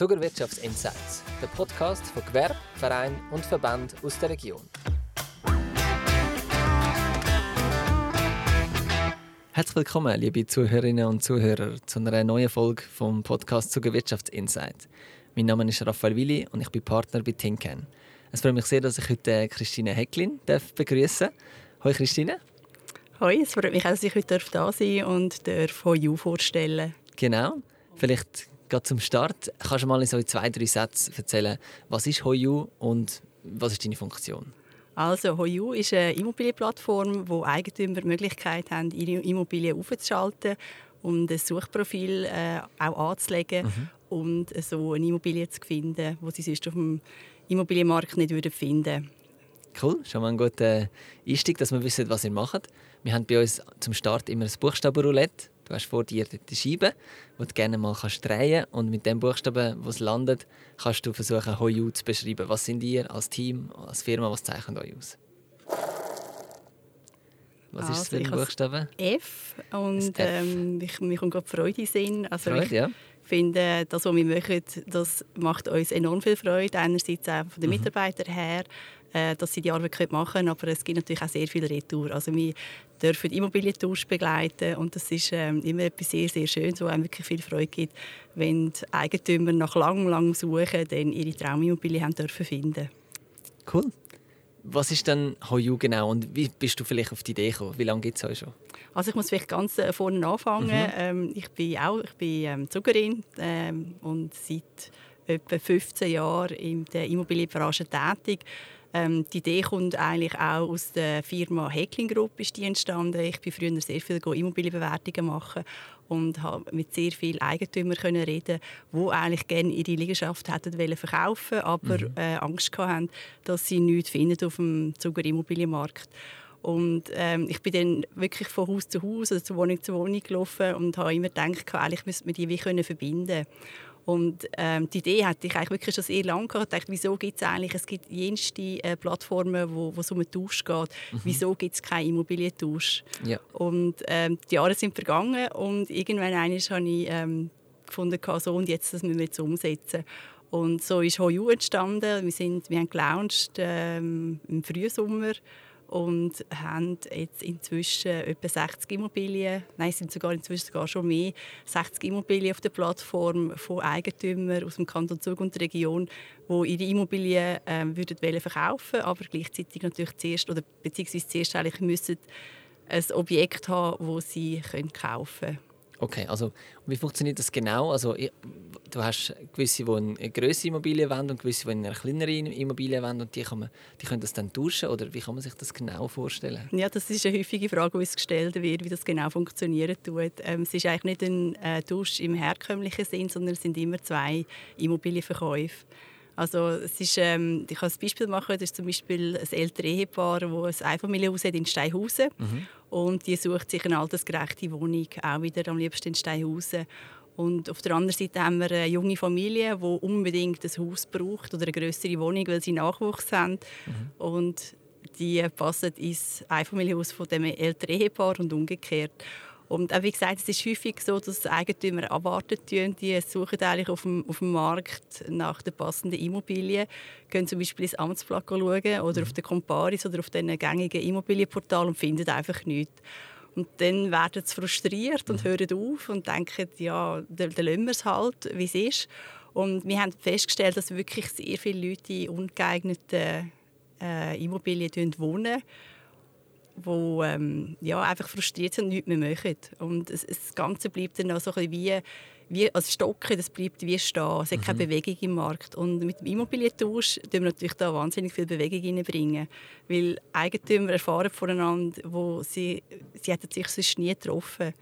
Zuger Wirtschaftsinsights, der Podcast von Gewerbe, Verein und Verband aus der Region. Herzlich willkommen, liebe Zuhörerinnen und Zuhörer, zu einer neuen Folge vom Podcast Zuger Wirtschaftsinsights. Mein Name ist Raphael Willi und ich bin Partner bei Tinken. Es freut mich sehr, dass ich heute Christine Hecklin begrüßen darf. Hallo Christine. Hallo, es freut mich auch, dass ich heute da sein darf und darf You vorstellen Genau. Vielleicht gerade zum Start. Kannst du mal in so zwei, drei Sätzen erzählen, was ist HoYou und was ist deine Funktion? Also HoYou ist eine Immobilienplattform, wo Eigentümer die Möglichkeit haben, ihre Immobilien aufzuschalten und ein Suchprofil äh, auch anzulegen mhm. und so eine Immobilie zu finden, die sie sonst auf dem Immobilienmarkt nicht finden würden. Cool, schon mal ein guter Einstieg, dass wir wissen, was ihr macht. Wir haben bei uns zum Start immer ein Buchstabenroulette. Du hast vor dir die Scheibe, die du gerne mal kannst drehen kannst. Und mit dem Buchstaben, wo es landet, kannst du versuchen, HoYou zu beschreiben. Was sind ihr als Team, als Firma, was zeichnet euch aus? Was also, ist es für ein Buchstabe? F. Und ähm, ich, mir kommt gerade Freude in Sinn. Also Freude, ja finde, das, was wir machen, das macht uns enorm viel Freude. Einerseits auch von den mhm. Mitarbeitern her, äh, dass sie die Arbeit machen können, aber es gibt natürlich auch sehr viel Retour. Also wir dürfen Immobilientausch begleiten und das ist ähm, immer etwas sehr, sehr Schönes, wo einem wirklich viel Freude gibt, wenn die Eigentümer nach langem, langem Suchen dann ihre Traumimmobilie haben dürfen finden. Cool. Was ist denn HoYou genau und wie bist du vielleicht auf die Idee gekommen? Wie lange gibt es euch schon? Also ich muss vielleicht ganz äh, vorne anfangen. Mhm. Ähm, ich bin auch ich bin, ähm, Zuckerin ähm, und seit etwa 15 Jahren in der Immobilienbranche tätig. Ähm, die Idee kommt eigentlich auch aus der Firma Heckling Group ist die entstanden. Ich bin früher sehr viel Immobilienbewertungen machen und habe mit sehr vielen Eigentümern können reden, wo eigentlich gerne ihre Liegenschaft hätten wollen verkaufen, aber mhm. äh, Angst hatten, dass sie nichts finden auf dem Zuger Immobilienmarkt. Und ähm, ich bin dann wirklich von Haus zu Haus oder von Wohnung zu Wohnung gelaufen und habe immer gedacht, eigentlich müsste man die wie können verbinden und ähm, die Idee hatte ich eigentlich wirklich schon sehr lange gehabt. Ich dachte, wieso gibt es eigentlich, es gibt jenste äh, Plattformen, wo, wo es um einen Tausch geht. Mhm. Wieso gibt es keinen Immobilientausch? Ja. Und ähm, die Jahre sind vergangen und irgendwann habe ich ähm, gefunden, so und jetzt, das müssen wir jetzt umsetzen. Und so ist HoYou entstanden. Wir, sind, wir haben gelauncht ähm, im Frühsommer und haben jetzt inzwischen etwa 60 Immobilien, nein, es sind sogar inzwischen sogar schon mehr, 60 Immobilien auf der Plattform von Eigentümern aus dem Kanton Zug und der Region, die ihre Immobilien ähm, würden verkaufen, aber gleichzeitig natürlich zuerst oder beziehungsweise zuerst eigentlich müssen ein Objekt haben, das sie kaufen können. Okay, also wie funktioniert das genau? Also du hast gewisse, die eine größere Immobilie wollen und gewisse, die eine kleinere Immobilie wollen und die, kann man, die können das dann tauschen oder wie kann man sich das genau vorstellen? Ja, das ist eine häufige Frage, die uns gestellt wird, wie das genau funktionieren tut. Ähm, es ist eigentlich nicht ein äh, Tausch im herkömmlichen Sinn, sondern es sind immer zwei Immobilienverkäufe. Also es ist, ähm, ich kann ein Beispiel machen, das ist zum Beispiel ein älteres Ehepaar, das ein Einfamilienhaus hat in Steinhausen mhm. Und die sucht sich eine altersgerechte Wohnung, auch wieder am liebsten in Steinhausen. Und auf der anderen Seite haben wir eine junge Familie, die unbedingt ein Haus braucht oder eine größere Wohnung, weil sie Nachwuchs haben. Mhm. Und die passen ins Einfamilienhaus von dem älteren Ehepaar und umgekehrt. Und auch wie gesagt, es ist häufig so, dass Eigentümer erwarten tun, die suchen eigentlich auf dem, auf dem Markt nach der passenden Immobilie, gehen zum Beispiel ins Amtsblatt schauen oder mhm. auf den Comparis oder auf den gängigen Immobilienportal und finden einfach nichts. Und dann werden sie frustriert und mhm. hören auf und denken, ja, dann, dann lassen wir es halt, wie es ist. Und wir haben festgestellt, dass wirklich sehr viele Leute in ungeeigneten äh, Immobilien wohnen wo ähm, ja, einfach frustriert sind und nichts mehr machen. Und es, das Ganze bleibt dann auch so ein wie, wie als Stocken, das bleibt wie stehen. Es hat mhm. keine Bewegung im Markt. Und mit dem Immobilientausch tun wir natürlich da wahnsinnig viel Bewegung reinbringen. Weil Eigentümer erfahren voneinander, wo sie, sie hätten sich sonst nie getroffen.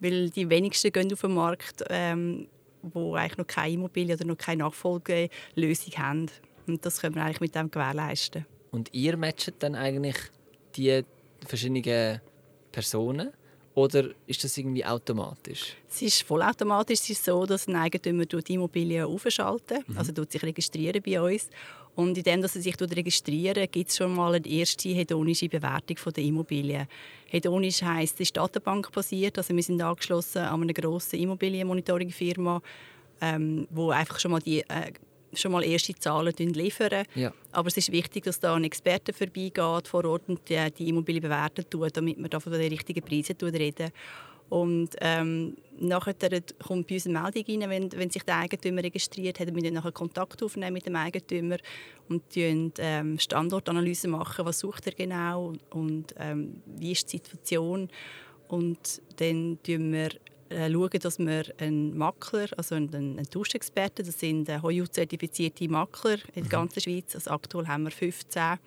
Weil die wenigsten gehen auf den Markt, ähm, wo eigentlich noch keine Immobilie oder noch keine Nachfolgelösung haben. Und das können wir eigentlich mit dem gewährleisten. Und ihr matcht dann eigentlich die verschiedene Personen? Oder ist das irgendwie automatisch? Es ist vollautomatisch. Es ist so, dass ein Eigentümer die Immobilie aufschalten, mhm. also sich registrieren bei uns. Und indem dass er sich registrieren, gibt es schon mal eine erste hedonische Bewertung der Immobilie. Hedonisch heisst, es ist Datenbank basiert, also wir sind angeschlossen an eine grosse Immobilienmonitoring-Firma, ähm, wo einfach schon mal die äh, schon mal erste Zahlen liefern. Ja. Aber es ist wichtig, dass da ein Experte vorbeigeht vor Ort und die, die Immobilie bewerten tut, damit wir da von den richtigen Preisen reden. Und ähm, nachher kommt bei uns eine Meldung rein, wenn, wenn sich der Eigentümer registriert, hat wir dann nachher Kontakt aufnehmen mit dem Eigentümer und ähm, Standortanalyse machen, was sucht er genau und ähm, wie ist die Situation. Und dann wir äh, schauen, dass wir einen Makler, also einen, einen Tauschexperten, das sind äh, HOU-zertifizierte Makler in der mhm. ganzen Schweiz, also aktuell haben wir 15,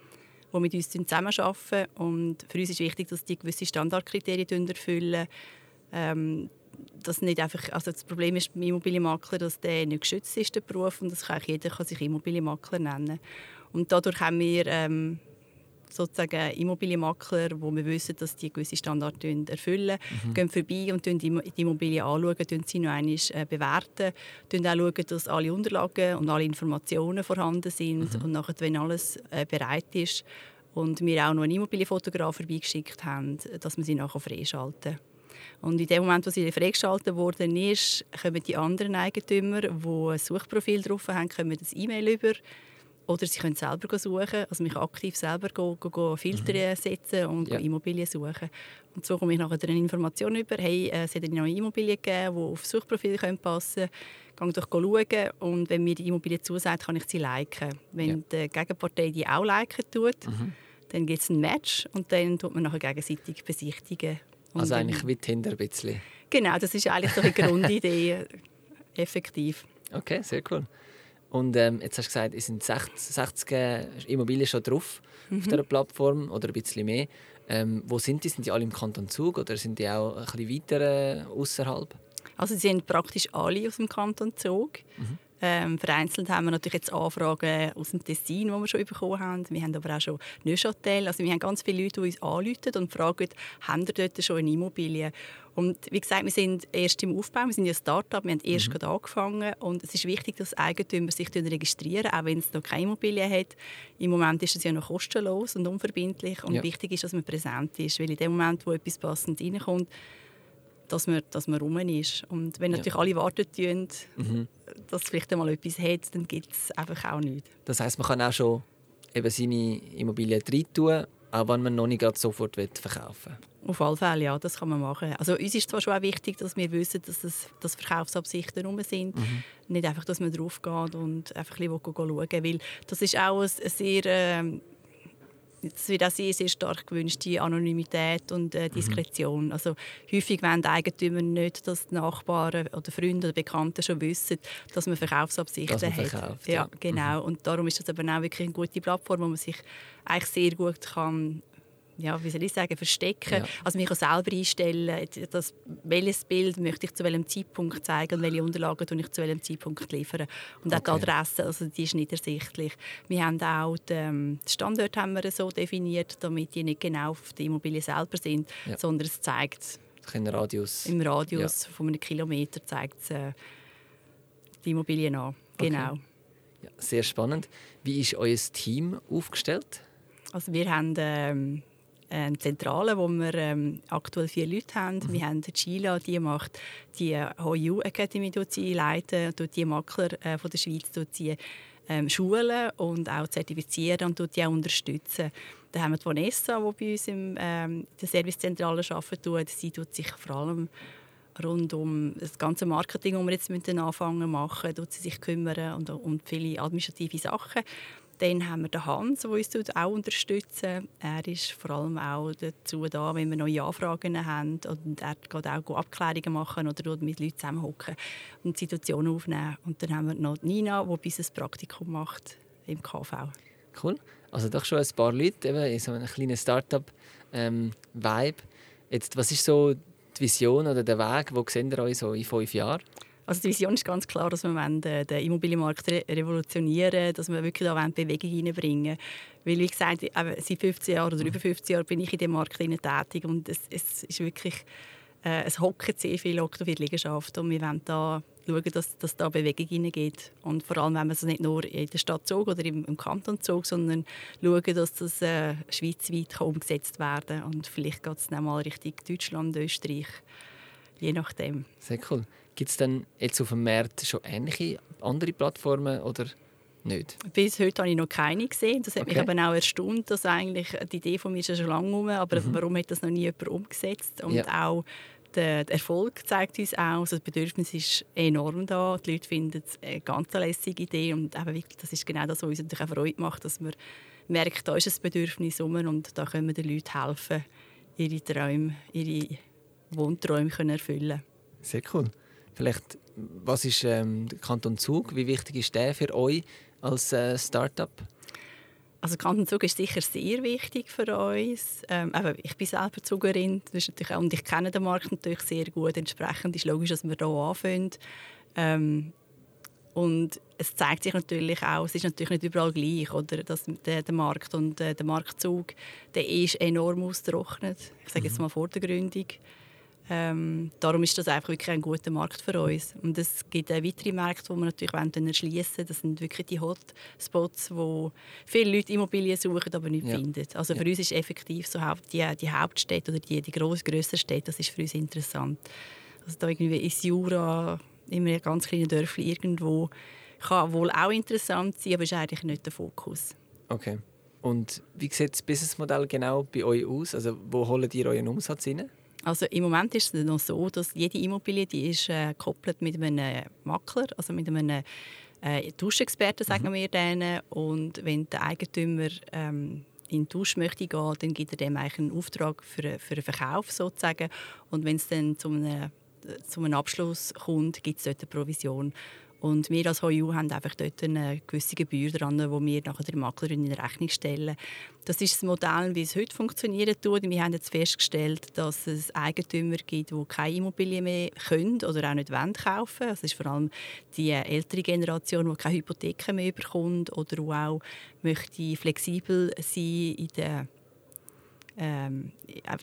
die mit uns zusammenarbeiten. Und für uns ist wichtig, dass die gewisse Standardkriterien erfüllen. Ähm, das nicht einfach, also das Problem ist beim Immobilienmakler, dass der nicht geschützt ist, der Beruf, und das kann jeder kann sich Immobilienmakler nennen. Und dadurch haben wir ähm, sozusagen Immobilienmakler, wo wir wissen, dass die gewisse Standards erfüllen, mhm. gehen vorbei und die Immobilie anschauen, sie noch einmal äh, bewerten, auch schauen, dass alle Unterlagen und alle Informationen vorhanden sind mhm. und nachher, wenn alles äh, bereit ist und wir auch noch einen Immobilienfotograf vorbeigeschickt haben, dass wir sie nachher freischalten. Und in dem Moment, wo sie freigeschaltet worden ist, kommen die anderen Eigentümer, die ein Suchprofil drauf haben, kommen das E-Mail über oder sie können selber suchen. Also mich aktiv selber go, go, go Filter mhm. setzen und ja. Immobilien suchen. Und so komme ich nachher eine Information über, hey, äh, es hat eine neue Immobilie gegeben, die auf Suchprofil passen können. Gehe doch schauen und wenn mir die Immobilie zusagt, kann ich sie liken. Wenn ja. die Gegenpartei die auch liken tut, mhm. dann gibt es ein Match und dann tut man nachher gegenseitig besichtigen. Und also eigentlich wie Tinder ein bisschen. Genau, das ist eigentlich so eine Grundidee, effektiv. Okay, sehr cool. Und ähm, jetzt hast du gesagt, es sind 60, 60 Immobilien schon drauf mhm. auf dieser Plattform oder ein bisschen mehr. Ähm, wo sind die? Sind die alle im Kanton Zug oder sind die auch ein bisschen weiter äh, außerhalb? Also sie sind praktisch alle aus dem Kanton Zug. Mhm. Ähm, vereinzelt haben wir natürlich jetzt Anfragen aus dem Tessin, die wir schon bekommen haben. Wir haben aber auch schon Neuchâtel. Also wir haben ganz viele Leute, die uns anrufen und fragen, haben ihr dort schon eine Immobilie? Und wie gesagt, wir sind erst im Aufbau, wir sind ja ein Start-up, wir haben erst mhm. gerade angefangen und es ist wichtig, dass Eigentümer sich registrieren, auch wenn es noch keine Immobilie hat. Im Moment ist es ja noch kostenlos und unverbindlich und ja. wichtig ist, dass man präsent ist, weil in dem Moment, wo etwas passend reinkommt, dass man, dass man rum ist. Und wenn natürlich ja. alle warten, tun, mhm. dass es vielleicht einmal etwas hat, dann gibt es einfach auch nichts. Das heißt, man kann auch schon eben seine Immobilien rein tun, auch wenn man noch nicht sofort verkaufen will. Auf alle Fälle, ja, das kann man machen. Also uns ist zwar schon auch wichtig, dass wir wissen, dass das dass Verkaufsabsichten rum sind. Mhm. Nicht einfach, dass man drauf geht und einfach ein bisschen schauen will. Weil das ist auch ein sehr... Äh, es wird auch sehr, sehr stark gewünscht, die Anonymität und äh, Diskretion. Mhm. Also häufig wollen die Eigentümer nicht, dass die Nachbarn oder Freunde oder Bekannte schon wissen, dass man Verkaufsabsichten dass man verkauft, hat. Ja, genau. Mhm. Und darum ist das aber auch wirklich eine gute Plattform, wo man sich eigentlich sehr gut kann ja, wie soll ich sagen, verstecken. Ja. Also mich auch selber einstellen, das, welches Bild möchte ich zu welchem Zeitpunkt zeigen und welche Unterlagen tue ich zu welchem Zeitpunkt liefern. Und auch okay. die Adresse, also die ist nicht ersichtlich. Wir haben auch den Standort haben wir so definiert, damit die nicht genau auf der Immobilie selber sind, ja. sondern es zeigt im Radius, im Radius ja. von einem Kilometer zeigt es äh, die Immobilie an. Genau. Okay. Ja, sehr spannend. Wie ist euer Team aufgestellt? Also wir haben ähm, eine Zentrale, wo wir ähm, aktuell vier Leute haben. Mhm. Wir haben die Sheila, die macht die HU Academy sie leiten, und die Makler äh, von der Schweiz sie ähm, schulen und auch zertifizieren und die auch unterstützen. Dann haben wir die Vanessa, die bei uns in ähm, der Servicezentrale arbeitet. Sie tut sich vor allem rund um das ganze Marketing, das wir jetzt anfangen machen, tut sie sich kümmern und um viele administrative Sachen. Dann haben wir den Hans, der uns auch unterstützt. Er ist vor allem auch dazu da, wenn wir neue Anfragen haben. Und er geht auch Abklärungen machen oder mit Leuten zusammenhocken und Situationen aufnehmen. Und dann haben wir noch Nina, die bei uns ein Praktikum macht im KV. Cool. Also doch schon ein paar Leute eben in so einem kleinen Start-up-Vibe. Ähm, was ist so die Vision oder der Weg, wo seht ihr euch so in fünf Jahren? Also die Vision ist ganz klar, dass wir den, den Immobilienmarkt re revolutionieren dass wir wirklich da Bewegung hineinbringen Weil, wie gesagt, seit 15 Jahren oder über 15 Jahren bin ich in diesem Markt tätig und es, es ist wirklich äh, es hocken sehr viele Oktoberliegenschaften und wir wollen da schauen, dass, dass da Bewegung hineingeht. Und vor allem wenn wir es nicht nur in der Stadt Zug oder im, im Kanton Zug, sondern schauen, dass das äh, schweizweit umgesetzt werden kann. Und vielleicht geht es dann mal Richtung Deutschland, Österreich je nachdem. Sehr cool. Gibt es denn jetzt auf dem Markt schon ähnliche andere Plattformen oder nicht? Bis heute habe ich noch keine gesehen. Das hat okay. mich aber auch erstaunt, dass eigentlich die Idee von mir ist schon lange herum, aber mhm. warum hat das noch nie jemand umgesetzt? Und ja. auch der Erfolg zeigt uns auch, also das Bedürfnis ist enorm da. Die Leute finden es eine ganz lässige Idee und eben wirklich, das ist genau das, was uns natürlich auch Freude macht, dass man merkt, da ist ein Bedürfnis rum und da können wir den Leuten helfen, ihre Träume, ihre Wohnträume können erfüllen Sehr cool. Vielleicht, was ist ähm, der Kanton Zug? Wie wichtig ist der für euch als äh, Start-up? Also Kanton Zug ist sicher sehr wichtig für uns. Ähm, ich bin selber Zugerin das auch, und ich kenne den Markt natürlich sehr gut. Entsprechend ist logisch, dass wir hier anfangen. Ähm, und es zeigt sich natürlich auch, es ist natürlich nicht überall gleich, oder, dass der, der Markt und äh, der Marktzug, der ist enorm ausgetrocknet. Ich sage jetzt mhm. mal vor der Gründung. Ähm, darum ist das einfach wirklich ein guter Markt für uns. Und es gibt auch weitere Märkte, die wir natürlich erschließen wollen. Das sind wirklich die Hotspots, wo viele Leute Immobilien suchen, aber nicht ja. finden. Also für ja. uns ist effektiv so die, die Hauptstädte oder die, die gross, grösseren Städte, das ist für uns interessant. Also da irgendwie ist Jura, immer ein ganz kleines Dörfchen irgendwo, kann wohl auch interessant sein, aber ist eigentlich nicht der Fokus. Okay. Und wie sieht das Businessmodell genau bei euch aus? Also wo holt ihr euren Umsatz rein? Also im Moment ist es noch so, dass jede Immobilie die ist äh, gekoppelt mit einem Makler, also mit einem äh, Duschexperten, sagen mhm. wir denen. Und wenn der Eigentümer ähm, in den Tausch möchte gehen, dann gibt er dem eigentlich einen Auftrag für, für einen Verkauf sozusagen. Und wenn es dann zu einem, zu einem Abschluss kommt, gibt es dort eine Provision. Und wir als HU haben einfach dort eine gewisse Gebühr dran, die wir nachher der Maklerin in Rechnung stellen. Das ist das Modell, wie es heute funktioniert. Wir haben jetzt festgestellt, dass es Eigentümer gibt, die keine Immobilien mehr können oder auch nicht wollen kaufen. Das ist vor allem die ältere Generation, die keine Hypotheken mehr bekommt oder die auch möchte flexibel sein in der ähm,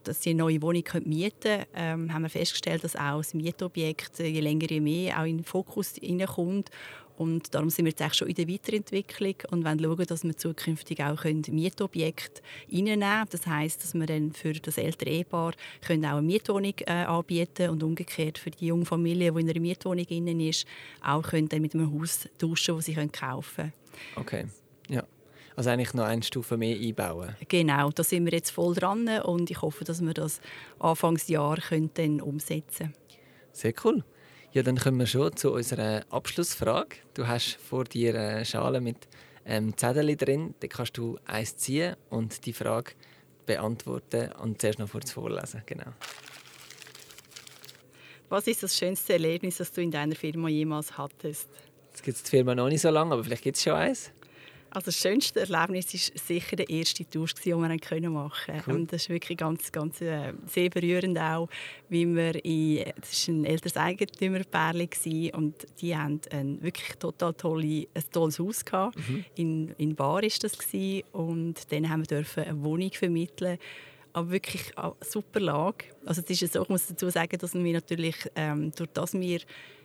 dass sie eine neue Wohnung mieten können, ähm, haben wir festgestellt, dass auch das Mietobjekt je länger je mehr auch in den Fokus hineinkommt. Und darum sind wir jetzt schon in der Weiterentwicklung und wollen schauen, dass wir zukünftig auch Mietobjekte reinnehmen können. Das heisst, dass wir dann für das ältere Ehepaar können auch eine Mietwohnung äh, anbieten und umgekehrt für die junge Familie, die in einer Mietwohnung innen ist, auch können dann mit einem Haus tauschen, das sie kaufen können. Okay, ja. Also eigentlich noch eine Stufe mehr einbauen. Genau, da sind wir jetzt voll dran und ich hoffe, dass wir das Anfangsjahr können umsetzen können. Sehr cool. Ja, dann kommen wir schon zu unserer Abschlussfrage. Du hast vor dir eine Schale mit ähm, Zettel drin. Da kannst du eins ziehen und die Frage beantworten und zuerst noch kurz vorlesen. Genau. Was ist das schönste Erlebnis, das du in deiner Firma jemals hattest? Jetzt gibt es die Firma noch nicht so lange, aber vielleicht gibt es schon eins. Also das schönste Erlebnis war sicher der erste Tausch, den wir machen konnten. Cool. Das ist wirklich ganz, ganz äh, sehr berührend auch, wie wir in, das war ein älteres Eigentümerpärchen und die haben ein wirklich total tolle, ein tolles Haus gehabt. Mhm. In, in Bar war das gewesen. und dann haben wir dürfen eine Wohnung vermitteln aber wirklich eine super Lage. Also es ist so, ich muss dazu sagen, dass wir natürlich ähm, durch das wir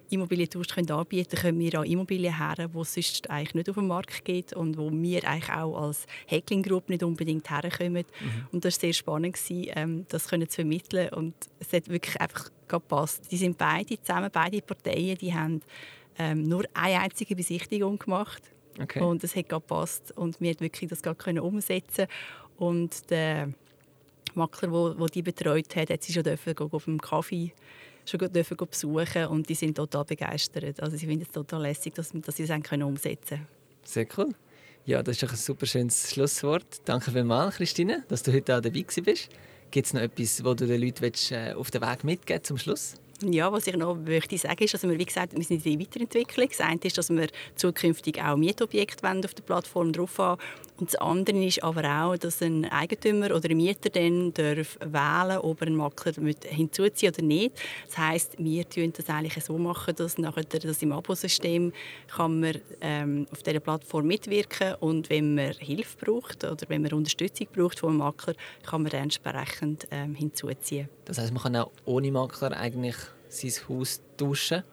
Immobilientausch können anbieten können, können wir an Immobilien her, die es sonst eigentlich nicht auf dem Markt gibt und wo wir eigentlich auch als Heckling Group nicht unbedingt herkommen. Mhm. Und das war sehr spannend, gewesen, ähm, das können zu vermitteln und es hat wirklich einfach gepasst. Die sind beide zusammen, beide Parteien, die haben ähm, nur eine einzige Besichtigung gemacht okay. und es hat gepasst und wir konnten wirklich das gerade umsetzen und der Makler, der die betreut hat, hat sie schon auf dem Kaffee schon dürfen besuchen und die sind total begeistert. Also sie finden es total lässig, dass, dass sie das können umsetzen können. Sehr cool. Ja, das ist ein super schönes Schlusswort. Danke vielmals, Christine, dass du heute auch dabei bist. Gibt es noch etwas, was du den Leuten willst, äh, auf den Weg mitgeben zum Schluss? Ja, was ich noch möchte sagen ist, dass wir, wie gesagt, wir sind in der Weiterentwicklung. Das eine ist, dass wir zukünftig auch Mietobjekte auf der Plattform drauf haben. Und das andere ist aber auch, dass ein Eigentümer oder ein Mieter dann darf wählen ob er einen Makler hinzuziehen oder nicht. Das heisst, wir tun das eigentlich so machen, dass nachher das im Abosystem kann man ähm, auf dieser Plattform mitwirken und wenn man Hilfe braucht oder wenn man Unterstützung braucht vom Makler, kann man dann entsprechend ähm, hinzuziehen. Das heißt, man kann auch ohne Makler eigentlich sein Haus tauschen,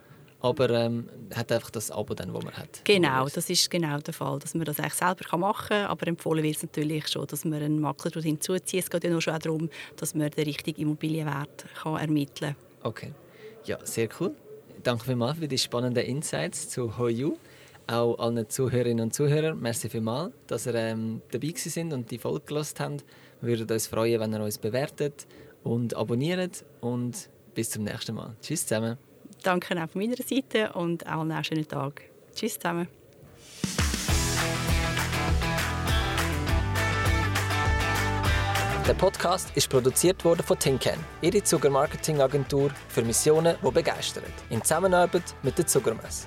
aber ähm, hat einfach das Abo, dann, das man hat. Genau, das ist genau der Fall, dass man das eigentlich selber machen kann, aber empfohlen wird es natürlich schon, dass man einen Makler hinzuzieht. Es geht ja nur schon darum, dass man den richtigen Immobilienwert kann ermitteln kann. Okay. Ja, sehr cool. Danke vielmals für die spannenden Insights zu HoYou. Auch allen Zuhörerinnen und Zuhörern, merci vielmals, dass ihr ähm, dabei sind und die Folge gelost habt. Wir würden uns freuen, wenn ihr uns bewertet und abonniert. Und bis zum nächsten Mal. Tschüss zusammen. Danke auch von meiner Seite und auch einen schönen Tag. Tschüss zusammen. Der Podcast ist produziert worden von Tinken, ihre Zuckermarketingagentur für Missionen, die begeistern, in Zusammenarbeit mit der Zuckermesse.